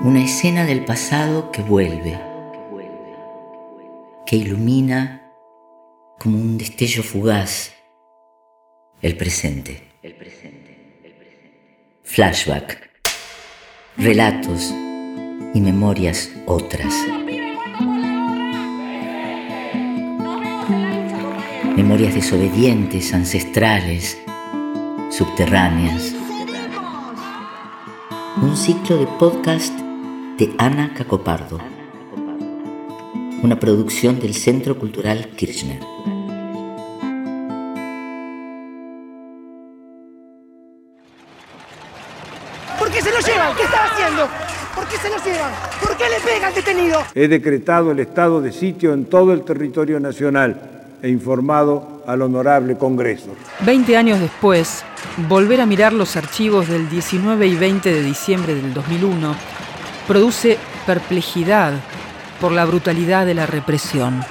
Una escena del pasado que vuelve, que ilumina como un destello fugaz el presente. Flashback, relatos y memorias otras. Memorias desobedientes, ancestrales, subterráneas. Un ciclo de podcast de Ana Cacopardo. Una producción del Centro Cultural Kirchner. ¿Por qué se lo llevan? ¿Qué está haciendo? ¿Por qué se lo llevan? ¿Por qué le pegan detenido? He decretado el estado de sitio en todo el territorio nacional e informado al honorable Congreso. Veinte años después, volver a mirar los archivos del 19 y 20 de diciembre del 2001 produce perplejidad por la brutalidad de la represión.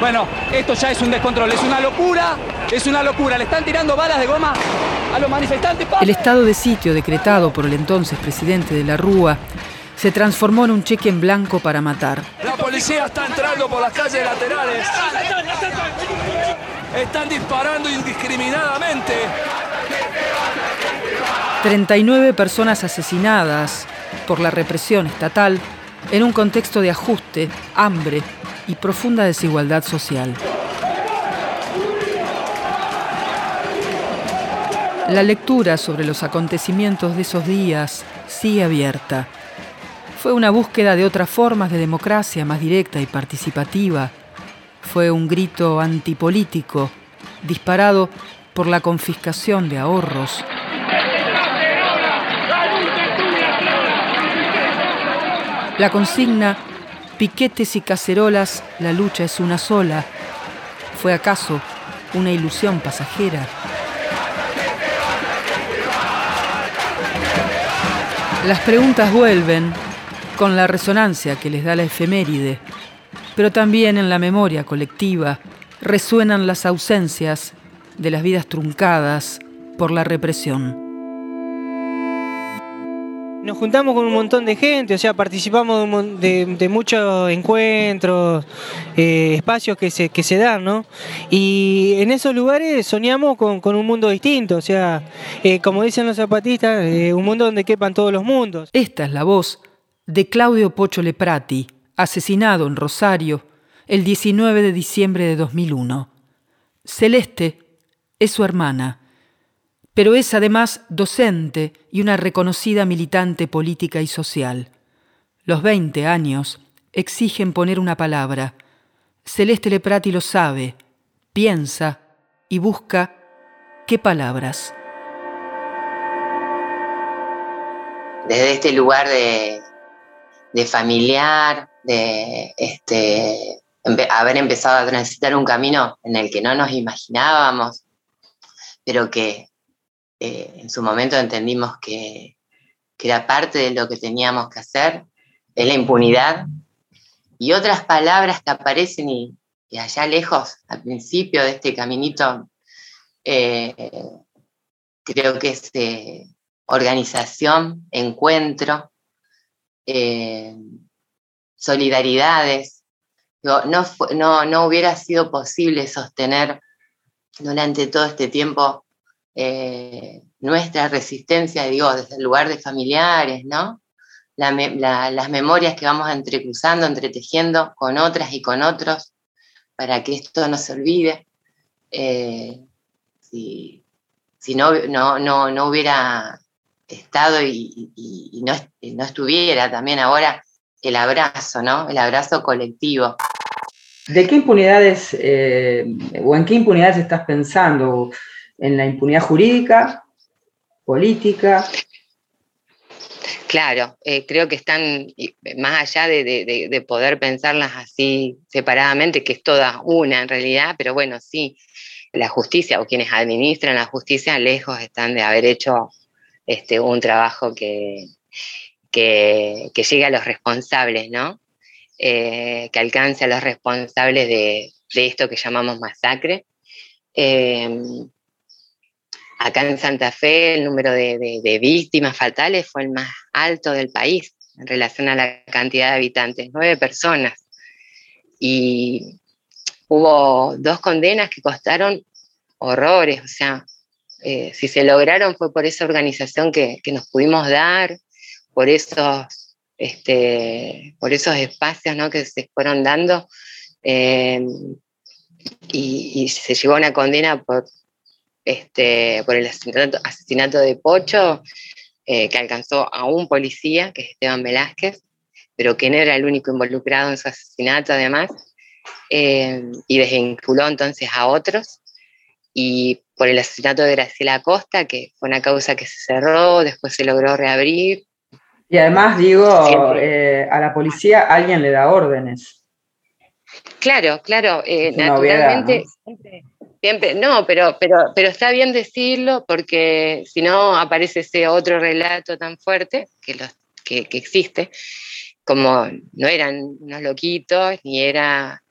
Bueno, esto ya es un descontrol, es una locura, es una locura. Le están tirando balas de goma a los manifestantes. El estado de sitio decretado por el entonces presidente de la Rúa se transformó en un cheque en blanco para matar. La policía está entrando por las calles laterales. Están disparando indiscriminadamente. 39 personas asesinadas por la represión estatal en un contexto de ajuste, hambre y profunda desigualdad social. La lectura sobre los acontecimientos de esos días sigue abierta. Fue una búsqueda de otras formas de democracia más directa y participativa. Fue un grito antipolítico disparado por la confiscación de ahorros. La consigna, piquetes y cacerolas, la lucha es una sola, fue acaso una ilusión pasajera. Las preguntas vuelven con la resonancia que les da la efeméride, pero también en la memoria colectiva resuenan las ausencias de las vidas truncadas por la represión. Nos juntamos con un montón de gente, o sea, participamos de, de- muchos encuentros, eh, espacios que se, que se dan, ¿no? Y en esos lugares soñamos con, con un mundo distinto, o sea, eh, como dicen los zapatistas, eh, un mundo donde quepan todos los mundos. Esta es la voz de Claudio Pocho Leprati, asesinado en Rosario el 19 de diciembre de 2001. Celeste es su hermana, pero es además docente y una reconocida militante política y social. Los 20 años exigen poner una palabra. Celeste Leprati lo sabe, piensa y busca qué palabras. desde este lugar de, de familiar, de este, haber empezado a transitar un camino en el que no nos imaginábamos, pero que eh, en su momento entendimos que, que era parte de lo que teníamos que hacer, es la impunidad, y otras palabras que aparecen y, allá lejos, al principio de este caminito, eh, creo que es eh, organización, encuentro, solidaridades. No, no, no hubiera sido posible sostener durante todo este tiempo eh, nuestra resistencia, digo, desde el lugar de familiares, ¿no? Las memorias que vamos entrecruzando, entretejiendo con otras y con otros para que esto no se olvide. Eh, si, no, no, no, no hubiera estado y, no, no estuviera también ahora el abrazo, ¿no? El abrazo colectivo. ¿De qué impunidades eh, o en qué impunidades estás pensando? ¿En la impunidad jurídica, política? Claro, eh, creo que están más allá de- de poder pensarlas así separadamente, que es toda una en realidad, pero bueno, sí, la justicia o quienes administran la justicia lejos están de haber hecho este, un trabajo que, que, que llegue a los responsables, ¿no? Eh, que alcance a los responsables de, de esto que llamamos masacre. Eh, acá en Santa Fe el número de, víctimas fatales fue el más alto del país. en relación a la cantidad de habitantes, nueve personas. Y hubo dos condenas que costaron horrores, o sea, eh, si se lograron fue por esa organización que, nos pudimos dar, por esos, este, por esos espacios ¿no? que se fueron dando. Eh, y, se llegó a una condena por, este, por el asesinato, de Pocho, eh, que alcanzó a un policía, que es Esteban Velázquez, pero que no era el único involucrado en su asesinato además, y desvinculó entonces a otros y por el asesinato de Graciela Acosta, que fue una causa que se cerró, después se logró reabrir. Y además, digo, eh, a la policía alguien le da órdenes. Claro, claro, eh, naturalmente, siempre, no, pero, está bien decirlo porque si no aparece ese otro relato tan fuerte que, existe, como no eran unos loquitos, ni,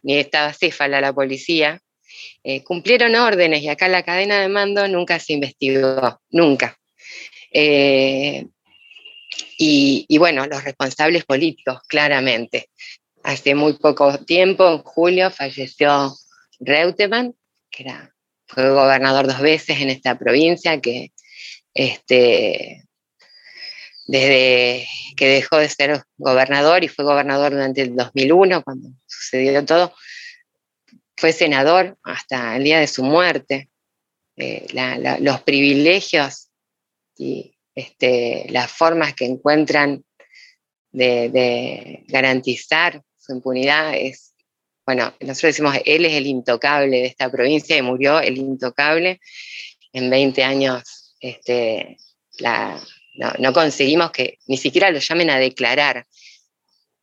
estaba céfala la policía, eh, cumplieron órdenes y acá la cadena de mando nunca se investigó, nunca. Eh, y, bueno, los responsables políticos, claramente. Hace muy poco tiempo, en julio, falleció Reutemann, que era, fue gobernador dos veces en esta provincia, que este, desde que dejó de ser gobernador y fue gobernador durante el 2001, cuando sucedió todo, fue senador hasta el día de su muerte. Eh, los privilegios y este, las formas que encuentran de, garantizar su impunidad es, bueno, nosotros decimos, él es el intocable de esta provincia y murió el intocable. En 20 años este, no, conseguimos que ni siquiera lo llamen a declarar.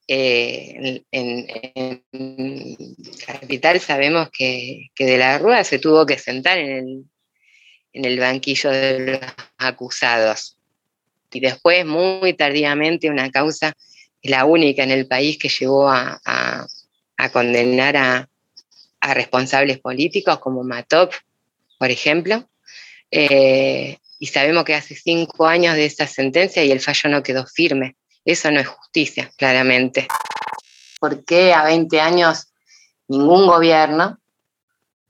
Eh, en, Capital sabemos que, de la Rúa se tuvo que sentar en el, banquillo de los acusados. Y después, muy tardíamente, una causa, la única en el país que llegó a, condenar a, responsables políticos como Matop, por ejemplo. Eh, y sabemos que hace cinco años de esa sentencia y el fallo no quedó firme. Eso no es justicia, claramente. ¿Por qué a 20 años ningún gobierno,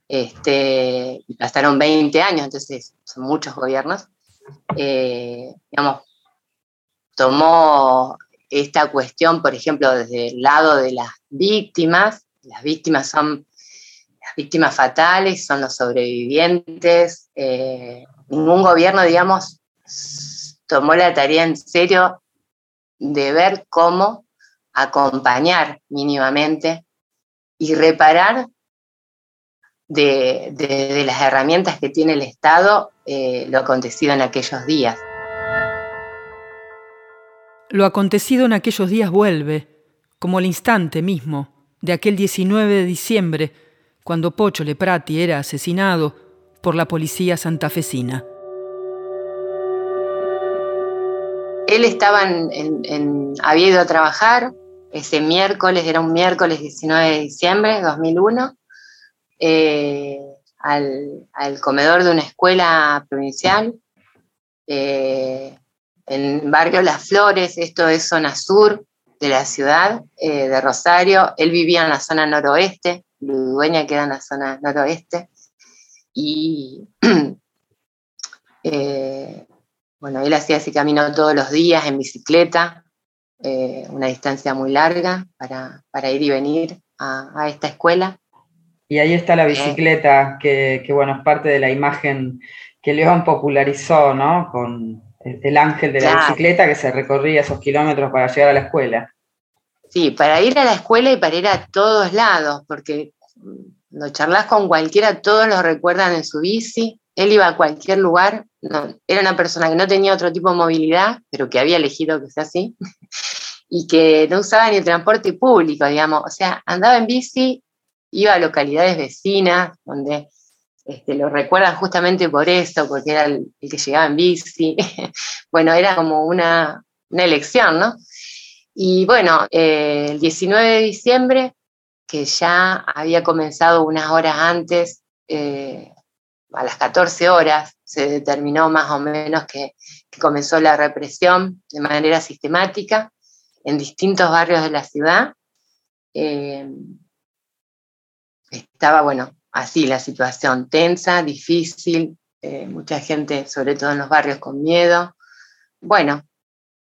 este, pasaron 20 años, entonces son muchos gobiernos, eh, digamos, tomó esta cuestión, por ejemplo, desde el lado de las víctimas, las víctimas son las víctimas fatales, son los sobrevivientes, eh, ningún gobierno, digamos, tomó la tarea en serio de ver cómo acompañar mínimamente y reparar de, las herramientas que tiene el Estado eh, lo acontecido en aquellos días. Lo acontecido en aquellos días vuelve, como el instante mismo de aquel 19 de diciembre, cuando Pocho Leprati era asesinado por la policía santafesina. él estaba en, había ido a trabajar ese miércoles, era un miércoles 19 de diciembre de 2001, eh, al, comedor de una escuela provincial eh, en barrio Las Flores, esto es zona sur de la ciudad eh, de Rosario. Él vivía en la zona noroeste, dueña queda en la zona noroeste. Y bueno, él hacía ese camino todos los días en bicicleta, eh, una distancia muy larga para, ir y venir a, esta escuela. Y ahí está la eh. bicicleta, que, bueno, es parte de la imagen que León popularizó, ¿no? Con el, ángel de la bicicleta que se recorría esos kilómetros para llegar a la escuela. Sí, para ir a la escuela y para ir a todos lados, porque cuando charlas con cualquiera, todos lo recuerdan en su bici, él iba a cualquier lugar, era una persona que no tenía otro tipo de movilidad, pero que había elegido que sea así, y que no usaba ni el transporte público, digamos, o sea, andaba en bici, iba a localidades vecinas, donde este, lo recuerdan justamente por eso, porque era el, que llegaba en bici. bueno, era como una, elección, ¿no? Y bueno, eh, el 19 de diciembre, que ya había comenzado unas horas antes eh, a las 14 horas se determinó más o menos que, comenzó la represión de manera sistemática. en distintos barrios de la ciudad. Eh, estaba, bueno, así la situación tensa, difícil, eh, mucha gente, sobre todo en los barrios, con miedo. Bueno,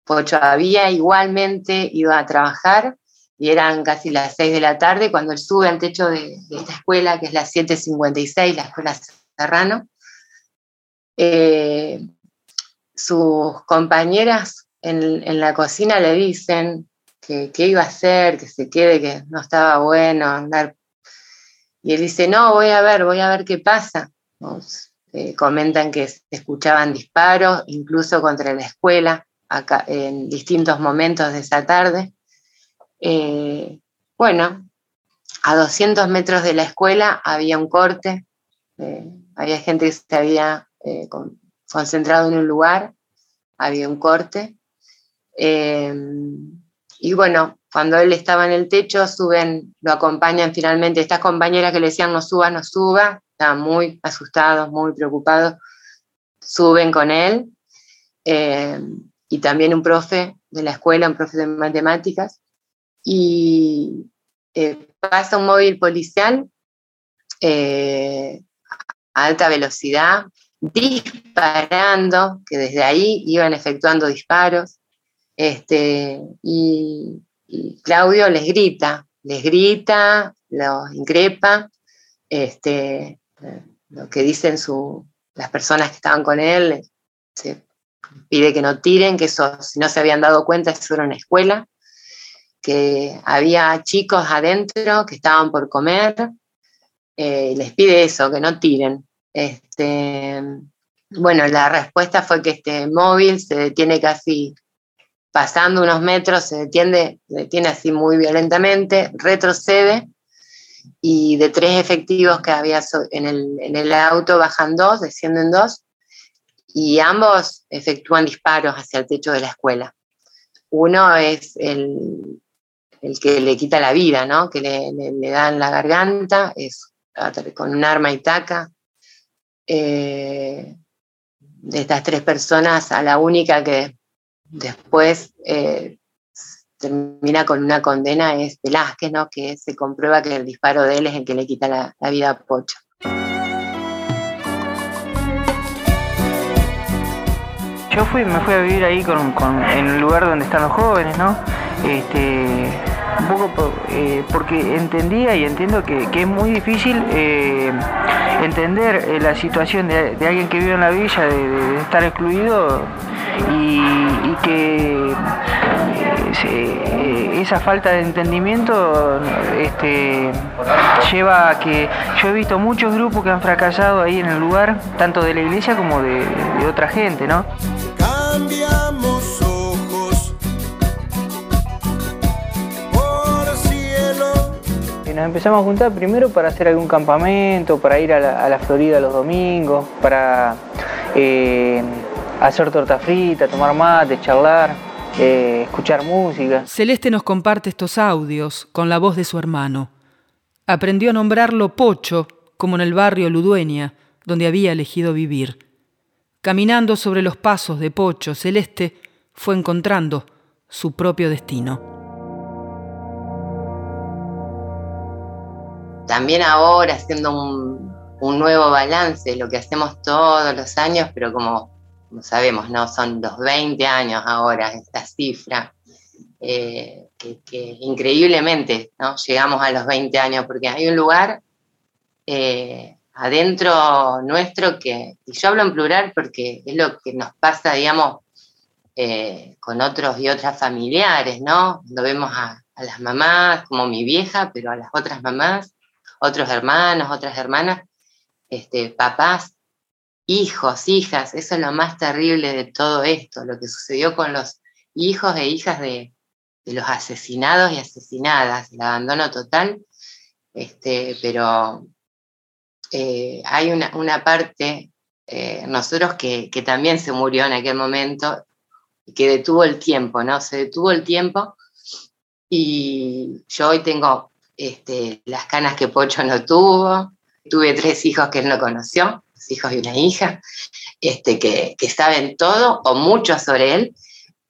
Pocho había igualmente ido a trabajar y eran casi las 6 de la tarde cuando él sube al techo de, esta escuela, que es la 756, la escuela Serrano. Eh, sus compañeras en, la cocina le dicen que, iba a hacer, que se quede, que no estaba bueno andar. Y él dice, no, voy a ver, voy a ver qué pasa. Eh, comentan que se escuchaban disparos, incluso contra la escuela, acá, en distintos momentos de esa tarde. Eh, bueno, a 200 metros de la escuela había un corte, eh, había gente que se había concentrado en un lugar, había un corte. y bueno, cuando él estaba en el techo, suben, lo acompañan finalmente estas compañeras que le decían no suba, no suba, estaban muy asustados, muy preocupados, suben con él. Eh, y también un profe de la escuela, un profe de matemáticas, y eh, pasa un móvil policial eh, a alta velocidad, disparando, que desde ahí iban efectuando disparos, este, y, y Claudio les grita, les grita, los increpa, este, lo que dicen las personas que estaban con él, se pide que no tiren, que eso, si no se habían dado cuenta, eso era una escuela, que había chicos adentro que estaban por comer, eh, les pide eso, que no tiren. Este, bueno, la respuesta fue que este móvil se detiene casi pasando unos metros, se detiene, se detiene así muy violentamente, retrocede y de tres efectivos que había en el, auto bajan dos, descienden dos, y ambos efectúan disparos hacia el techo de la escuela. Uno es el, que le quita la vida, ¿no? que le, le, da en la garganta, es con un arma y taca. Eh, de estas tres personas, a la única que después eh, termina con una condena es Velázquez, ¿no? que se comprueba que el disparo de él es el que le quita la, vida a Pocho. Yo fui, me fui a vivir ahí con, en el lugar donde están los jóvenes, ¿no? Este, un poco eh, porque entendía y entiendo que, es muy difícil eh, entender eh, la situación de, alguien que vive en la villa, de, estar excluido y, que esa falta de entendimiento este, lleva a que yo he visto muchos grupos que han fracasado ahí en el lugar, tanto de la iglesia como de, de otra gente, ¿no? nos empezamos a juntar primero para hacer algún campamento, para ir a la, Florida los domingos, para eh, hacer torta frita, tomar mate, charlar, eh, escuchar música. Celeste nos comparte estos audios con la voz de su hermano. Aprendió a nombrarlo Pocho, como en el barrio Ludueña, donde había elegido vivir. Caminando sobre los pasos de Pocho, Celeste fue encontrando su propio destino. también ahora haciendo un, nuevo balance, lo que hacemos todos los años, pero como, sabemos, ¿no? Son los 20 años ahora esta cifra, eh, que, increíblemente ¿no? llegamos a los 20 años, porque hay un lugar eh, adentro nuestro que, y yo hablo en plural porque es lo que nos pasa, digamos, eh, con otros y otras familiares, ¿no? Cuando vemos a, a, las mamás, como mi vieja, pero a las otras mamás, otros hermanos, otras hermanas, este, papás, hijos, hijas. Eso es lo más terrible de todo esto, lo que sucedió con los hijos e hijas de, los asesinados y asesinadas, el abandono total. Este, pero eh, hay una, parte, eh, nosotros que, que, también se murió en aquel momento, que detuvo el tiempo, ¿no? Se detuvo el tiempo y yo hoy tengo este, las canas que Pocho no tuvo. Tuve tres hijos que él no conoció, hijos y una hija, este, que, saben todo o mucho sobre él,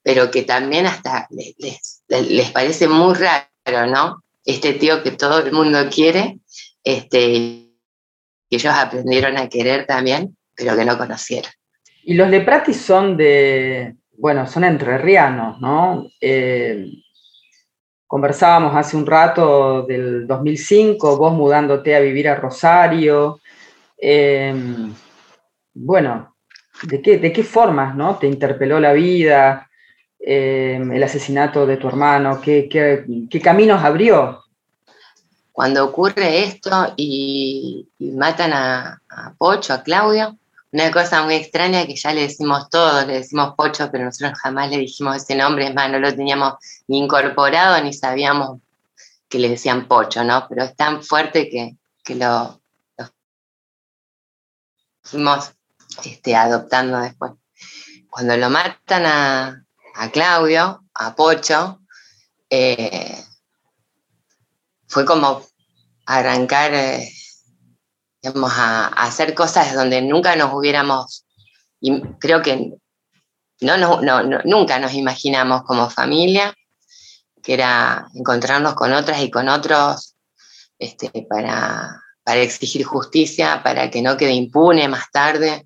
pero que también hasta les, les parece muy raro, ¿no? Este tío que todo el mundo quiere, este, que ellos aprendieron a querer también, pero que no conocieron. Y los Leprati son de, bueno, son entrerrianos, ¿no? Eh, conversábamos hace un rato del 2005, vos mudándote a vivir a Rosario. Eh, bueno, ¿de qué, ¿de qué formas ¿no? te interpeló la vida, eh, el asesinato de tu hermano? ¿Qué, qué, caminos abrió? Cuando ocurre esto y, matan a, a, Pocho, a Claudio, una cosa muy extraña que ya le decimos todos, le decimos Pocho, pero nosotros jamás le dijimos ese nombre, es más, no lo teníamos ni incorporado ni sabíamos que le decían Pocho, ¿no? Pero es tan fuerte que, que lo, fuimos este, adoptando después. Cuando lo matan a, Claudio, a Pocho, eh, fue como arrancar, eh, digamos, a, hacer cosas donde nunca nos hubiéramos, y creo que no, no, nunca nos imaginamos como familia, que era encontrarnos con otras y con otros este, para, para exigir justicia, para que no quede impune más tarde,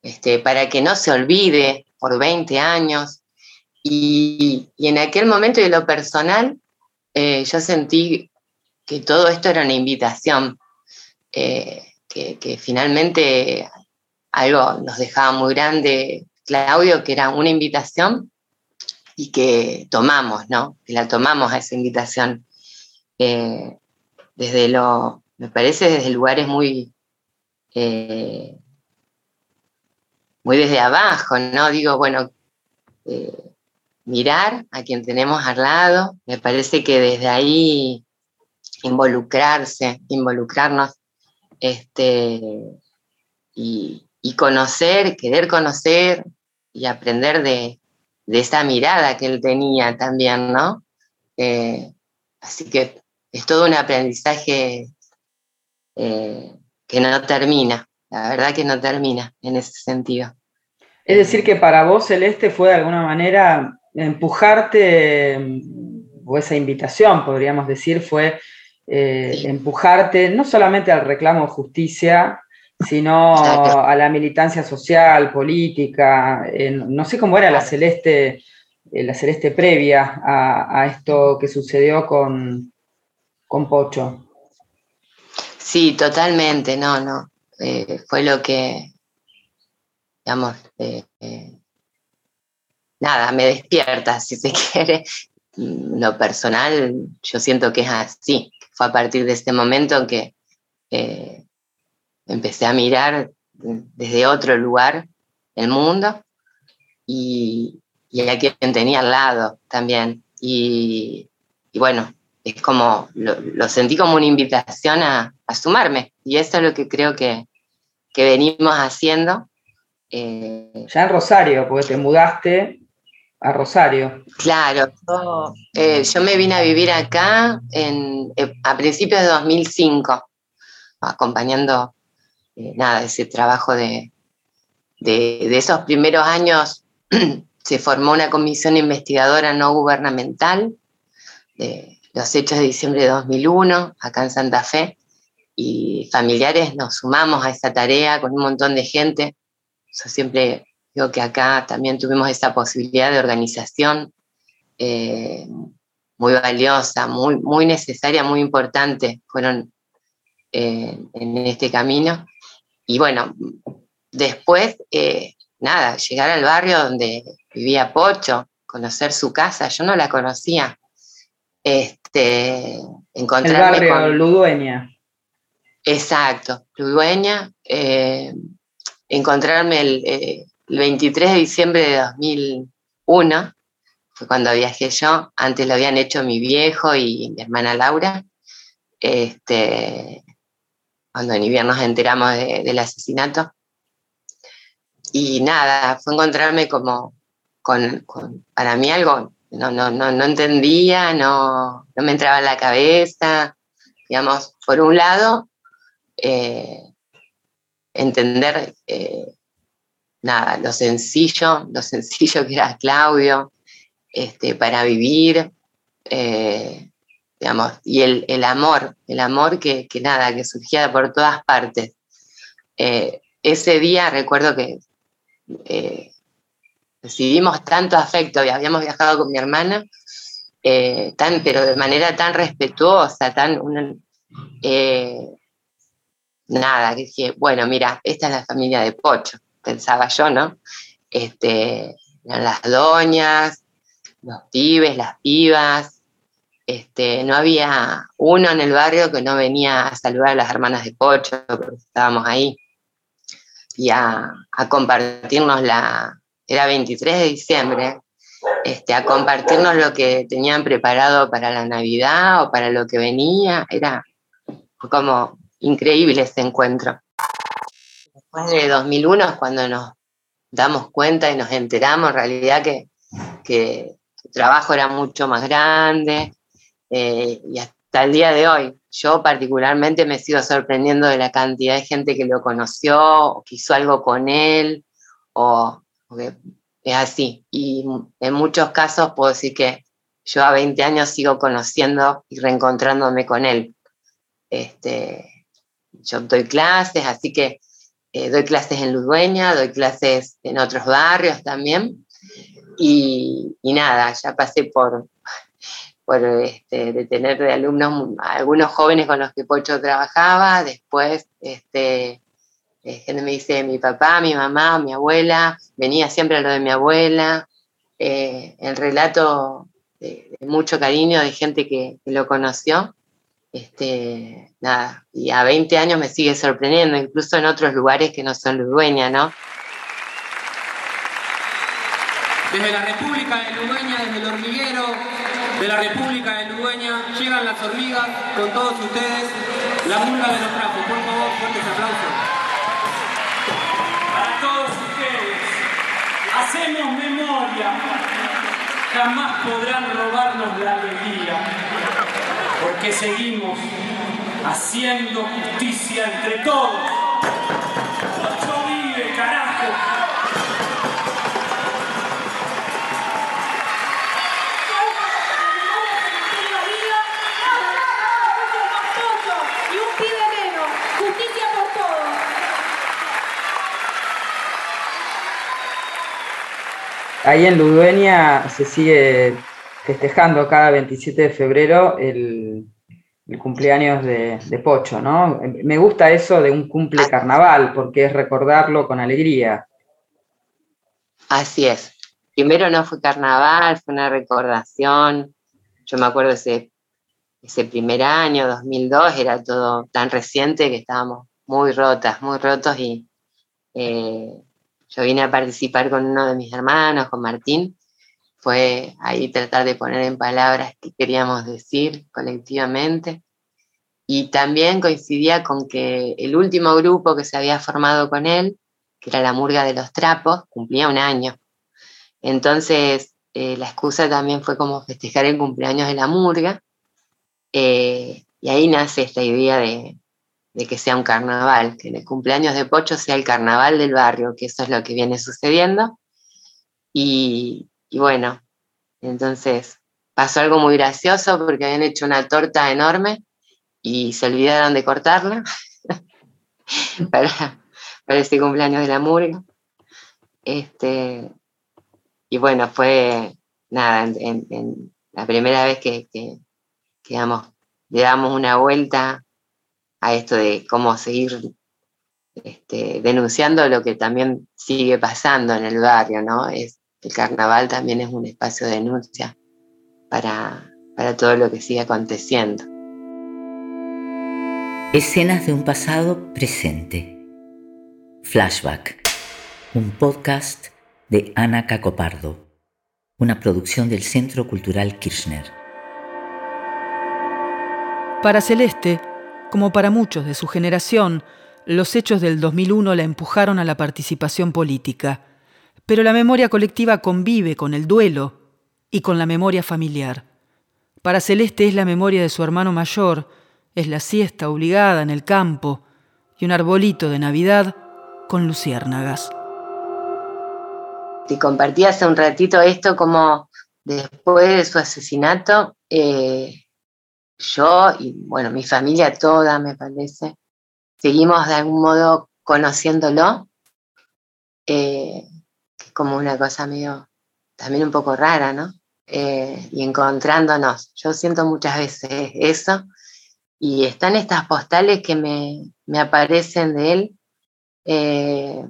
este, para que no se olvide por 20 años. Y, en aquel momento de lo personal, eh, yo sentí que todo esto era una invitación, eh, que, finalmente algo nos dejaba muy grande Claudio, que era una invitación y que tomamos, ¿no? Que la tomamos a esa invitación. Eh, desde lo, me parece desde lugares muy, eh, muy desde abajo, ¿no? Digo, bueno, eh, mirar a quien tenemos al lado, me parece que desde ahí involucrarse, involucrarnos, este, y, conocer, querer conocer y aprender de, esa mirada que él tenía también, ¿no? Eh, así que es todo un aprendizaje eh, que no termina, la verdad que no termina en ese sentido. Es decir, que para vos, Celeste, fue de alguna manera empujarte, o esa invitación, podríamos decir, fue eh, empujarte no solamente al reclamo de justicia, sino a la militancia social, política. no sé cómo era la celeste, eh, la celeste previa a, esto que sucedió con, con Pocho. Sí, totalmente, no, no. Eh, fue lo que, digamos, eh, eh, nada, me despierta, si se quiere. Lo personal, yo siento que es así. Fue a partir de este momento en que empecé a mirar desde otro lugar el mundo y, y a quien tenía al lado también. y bueno, es como, lo, sentí como una invitación a, sumarme. Y eso es lo que creo que, venimos haciendo. Eh, ya en Rosario, porque te mudaste a Rosario. Claro, eh, yo, me vine a vivir acá en, eh, a principios de 2005, acompañando nada, ese trabajo de, de, de esos primeros años. se formó una comisión investigadora no gubernamental de, los hechos de diciembre de 2001, acá en Santa Fe, y familiares nos sumamos a esa tarea con un montón de gente. Yo siempre digo que acá también tuvimos esa posibilidad de organización eh, muy valiosa, muy, necesaria, muy importante, fueron eh, en este camino. Y bueno, después, eh, nada, llegar al barrio donde vivía Pocho, conocer su casa, yo no la conocía. Este, encontrarme el barrio Ludueña. Exacto, Ludueña. Eh, encontrarme el, 23 eh, de diciembre de 2001, fue cuando viajé yo. Antes lo habían hecho mi viejo y mi hermana Laura. Este, cuando ni bien nos enteramos del asesinato. Y nada, fue encontrarme como con, para mí algo no, no, no, no entendía, no, no me entraba en la cabeza. Digamos, por un lado, eh, entender eh, nada, lo sencillo, lo sencillo que era Claudio este, para vivir, eh, digamos, y el, amor, el amor que, nada, que surgía por todas partes. Ese día recuerdo que recibimos tanto afecto y habíamos viajado con mi hermana, tan, pero de manera tan respetuosa, tan nada, que dije, bueno, mira, esta es la familia de Pocho, pensaba yo, ¿no? Este, las doñas, los pibes, las pibas. Este, no había uno en el barrio que no venía a saludar a las hermanas de Pocho, porque estábamos ahí, y a, compartirnos la, era 23 de diciembre, este, a compartirnos lo que tenían preparado para la Navidad o para lo que venía, era como increíble ese encuentro. Después de 2001 es cuando nos damos cuenta y nos enteramos en realidad que, que el trabajo era mucho más grande eh, y hasta el día de hoy yo particularmente me sigo sorprendiendo de la cantidad de gente que lo conoció o que hizo algo con él o, que es así. Y en muchos casos puedo decir que yo a 20 años sigo conociendo y reencontrándome con él. Este, yo doy clases, así que eh, doy clases en Ludueña, doy clases en otros barrios también. Y, nada, ya pasé por, por este, de tener de alumnos algunos jóvenes con los que Pocho trabajaba, después este, eh, gente me dice mi papá, mi mamá, mi abuela, venía siempre a lo de mi abuela, eh, el relato de, mucho cariño de gente que lo conoció este, nada, y a 20 años me sigue sorprendiendo, incluso en otros lugares que no son Ludueña, ¿no? Desde la República de Ludueña, desde el hormiguero de la República de Ludueña, llegan las hormigas con todos ustedes, la murga de los trapos. Por favor, fuertes aplausos. Hacemos memoria, jamás podrán robarnos la alegría porque seguimos haciendo justicia entre todos. Ahí en Ludueña se sigue festejando cada 27 de febrero el, cumpleaños de, Pocho, ¿no? Me gusta eso de un cumple carnaval, porque es recordarlo con alegría. Así es. Primero no fue carnaval, fue una recordación. Yo me acuerdo ese, ese primer año, 2002, era todo tan reciente que estábamos muy rotas, muy rotos y eh, yo vine a participar con uno de mis hermanos, con Martín, fue ahí tratar de poner en palabras qué queríamos decir colectivamente. Y también coincidía con que el último grupo que se había formado con él, que era la Murga de los Trapos, cumplía un año. Entonces, eh, la excusa también fue como festejar el cumpleaños de la Murga. Eh, y ahí nace esta idea de, de que sea un carnaval, que el cumpleaños de Pocho sea el carnaval del barrio, que eso es lo que viene sucediendo. Y, bueno, entonces pasó algo muy gracioso porque habían hecho una torta enorme y se olvidaron de cortarla para, para ese cumpleaños de la murga. Este, y bueno, fue nada, en, la primera vez que, que, le damos una vuelta a esto de cómo seguir este, denunciando lo que también sigue pasando en el barrio, ¿no? Es el carnaval también es un espacio de denuncia para, para todo lo que sigue aconteciendo. Escenas de un pasado presente. Flashback, un podcast de Ana Cacopardo, una producción del Centro Cultural Kirchner. Para Celeste, como para muchos de su generación, los hechos del 2001 la empujaron a la participación política pero la memoria colectiva convive con el duelo y con la memoria familiar. Para Celeste es la memoria de su hermano mayor, es la siesta obligada en el campo y un arbolito de Navidad con luciérnagas. Te compartí hace un ratito esto como después de su asesinato, eh, yo y bueno, mi familia toda, me parece, seguimos de algún modo conociéndolo, eh, como una cosa medio, también un poco rara, ¿no? Eh, y encontrándonos. Yo siento muchas veces eso, y están estas postales que me, aparecen de él, eh,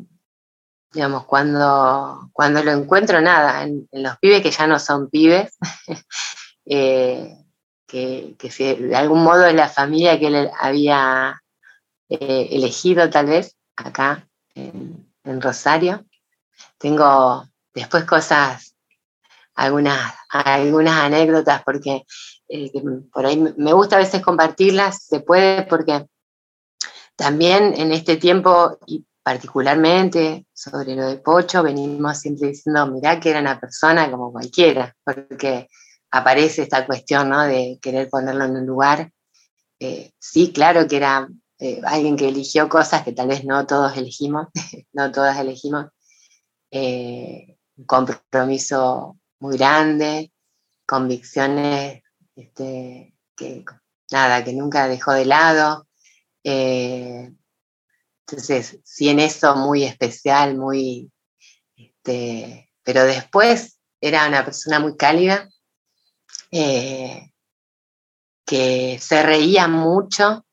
digamos, cuando, cuando lo encuentro, nada, en, los pibes que ya no son pibes, que, que de algún modo es la familia que él había eh, elegido tal vez acá en, Rosario. Tengo después cosas, algunas, algunas anécdotas, porque eh, por ahí me gusta a veces compartirlas, se puede, porque también en este tiempo, y particularmente sobre lo de Pocho, venimos siempre diciendo, mirá que era una persona como cualquiera, porque aparece esta cuestión ¿no? de querer ponerlo en un lugar. Eh, sí, claro que era eh, alguien que eligió cosas que tal vez no todos elegimos, no todas elegimos, eh, un compromiso muy grande, convicciones este, que nada, que nunca dejó de lado. Entonces, sí en eso muy especial, muy, este, pero después era una persona muy cálida, que se reía mucho,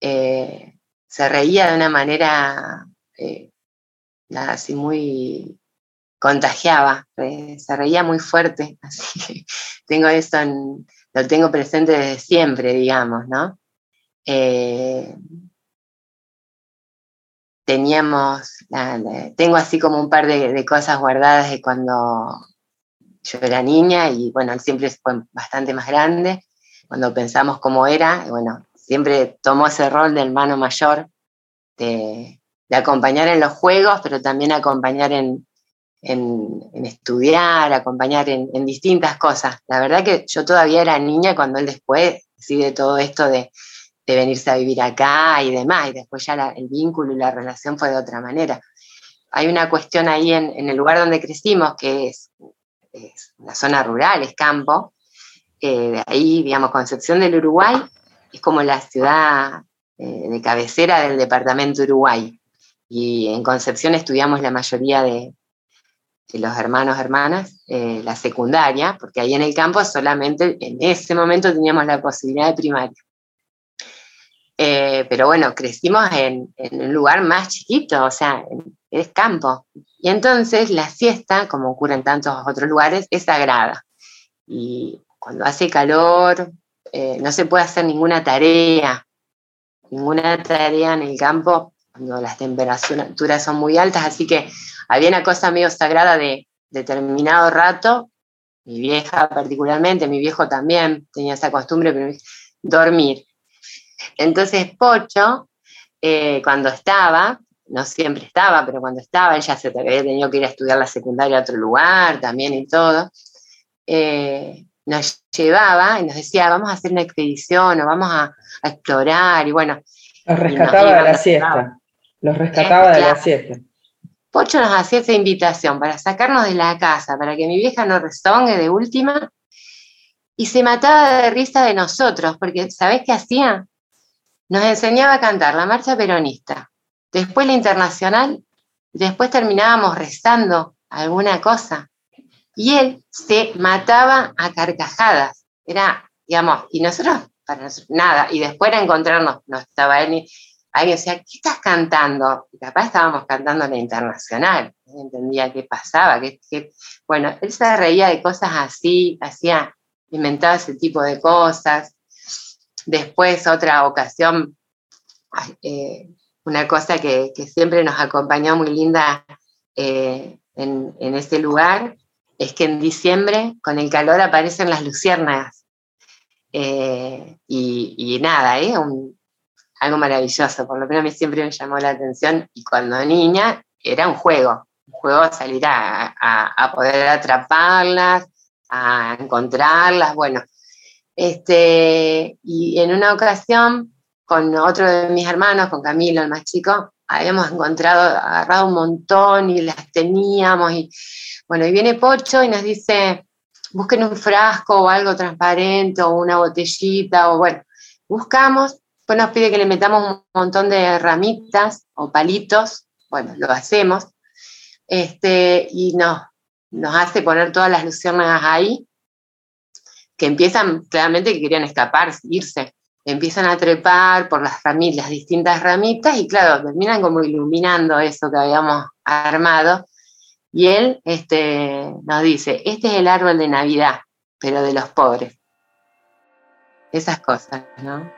eh, se reía de una manera eh, así muy contagiaba, eh, se reía muy fuerte, así que tengo eso, lo tengo presente desde siempre, digamos, ¿no? teníamos, tengo así como un par de, de, cosas guardadas de cuando yo era niña y bueno, él siempre fue bastante más grande, cuando pensamos cómo era, bueno, siempre tomó ese rol de hermano mayor, de, acompañar en los juegos, pero también acompañar en, estudiar, acompañar en, distintas cosas. La verdad que yo todavía era niña cuando él después decide todo esto de, venirse a vivir acá y demás, y después ya el vínculo y la relación fue de otra manera. Hay una cuestión ahí en, el lugar donde crecimos, que es, la zona rural, es campo, eh, de ahí, digamos, Concepción del Uruguay, es como la ciudad eh, de cabecera del departamento Uruguay. Y en Concepción estudiamos la mayoría de, los hermanos, hermanas, eh, la secundaria, porque ahí en el campo solamente en ese momento teníamos la posibilidad de primaria. Eh, pero bueno, crecimos en, un lugar más chiquito, o sea, es campo. Y entonces la siesta, como ocurre en tantos otros lugares, es sagrada. Y cuando hace calor, eh, no se puede hacer ninguna tarea, ninguna tarea en el campo cuando las temperaturas son muy altas, así que había una cosa medio sagrada de determinado rato, mi vieja particularmente, mi viejo también tenía esa costumbre, pero dormir. Entonces Pocho, eh, cuando estaba, no siempre estaba, pero cuando estaba, ella se había tenido que ir a estudiar la secundaria a otro lugar también y todo, eh, nos llevaba y nos decía, vamos a hacer una expedición o vamos a, explorar y bueno. Los rescataba de la siesta. Los rescataba de la siesta. Pocho nos hacía esa invitación para sacarnos de la casa, para que mi vieja no rezongue de última, y se mataba de risa de nosotros, porque ¿sabés qué hacía? Nos enseñaba a cantar la marcha peronista, después la internacional, después terminábamos rezando alguna cosa y él se mataba a carcajadas. Era, digamos, y nosotros, para nosotros, nada. Y después era encontrarnos, no estaba él alguien decía, ¿qué estás cantando? Y capaz estábamos cantando la internacional. No entendía qué pasaba. Qué, Bueno, él se reía de cosas así, hacía, inventaba ese tipo de cosas. Después, otra ocasión, eh, una cosa que, siempre nos acompañó muy linda eh, en, ese lugar, es que en diciembre con el calor aparecen las luciérnagas. Eh, y, nada, ¿eh? algo maravilloso, por lo menos a mí siempre me llamó la atención y cuando niña era un juego, un juego salir a, poder atraparlas, a encontrarlas, bueno. Este, y en una ocasión, con otro de mis hermanos, con Camilo, el más chico, habíamos encontrado, agarrado un montón y las teníamos y bueno, y viene Pocho y nos dice, busquen un frasco o algo transparente o una botellita o bueno, buscamos, pues nos pide que le metamos un montón de ramitas o palitos, bueno, lo hacemos, este, y no, nos hace poner todas las luciérnagas ahí, que empiezan, claramente que querían escapar, irse, empiezan a trepar por las ramitas, las distintas ramitas, y claro, terminan como iluminando eso que habíamos armado, y él este, nos dice, este es el árbol de Navidad, pero de los pobres. Esas cosas, ¿no?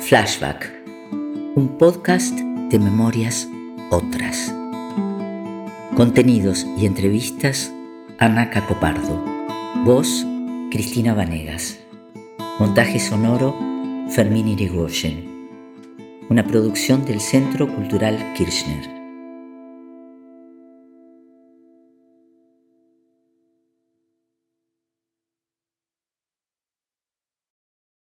Flashback, un podcast de memorias otras. Contenidos y entrevistas, Ana Cacopardo. Voz, Cristina Vanegas. Montaje sonoro, Fermín Irigoyen. Una producción del Centro Cultural Kirchner.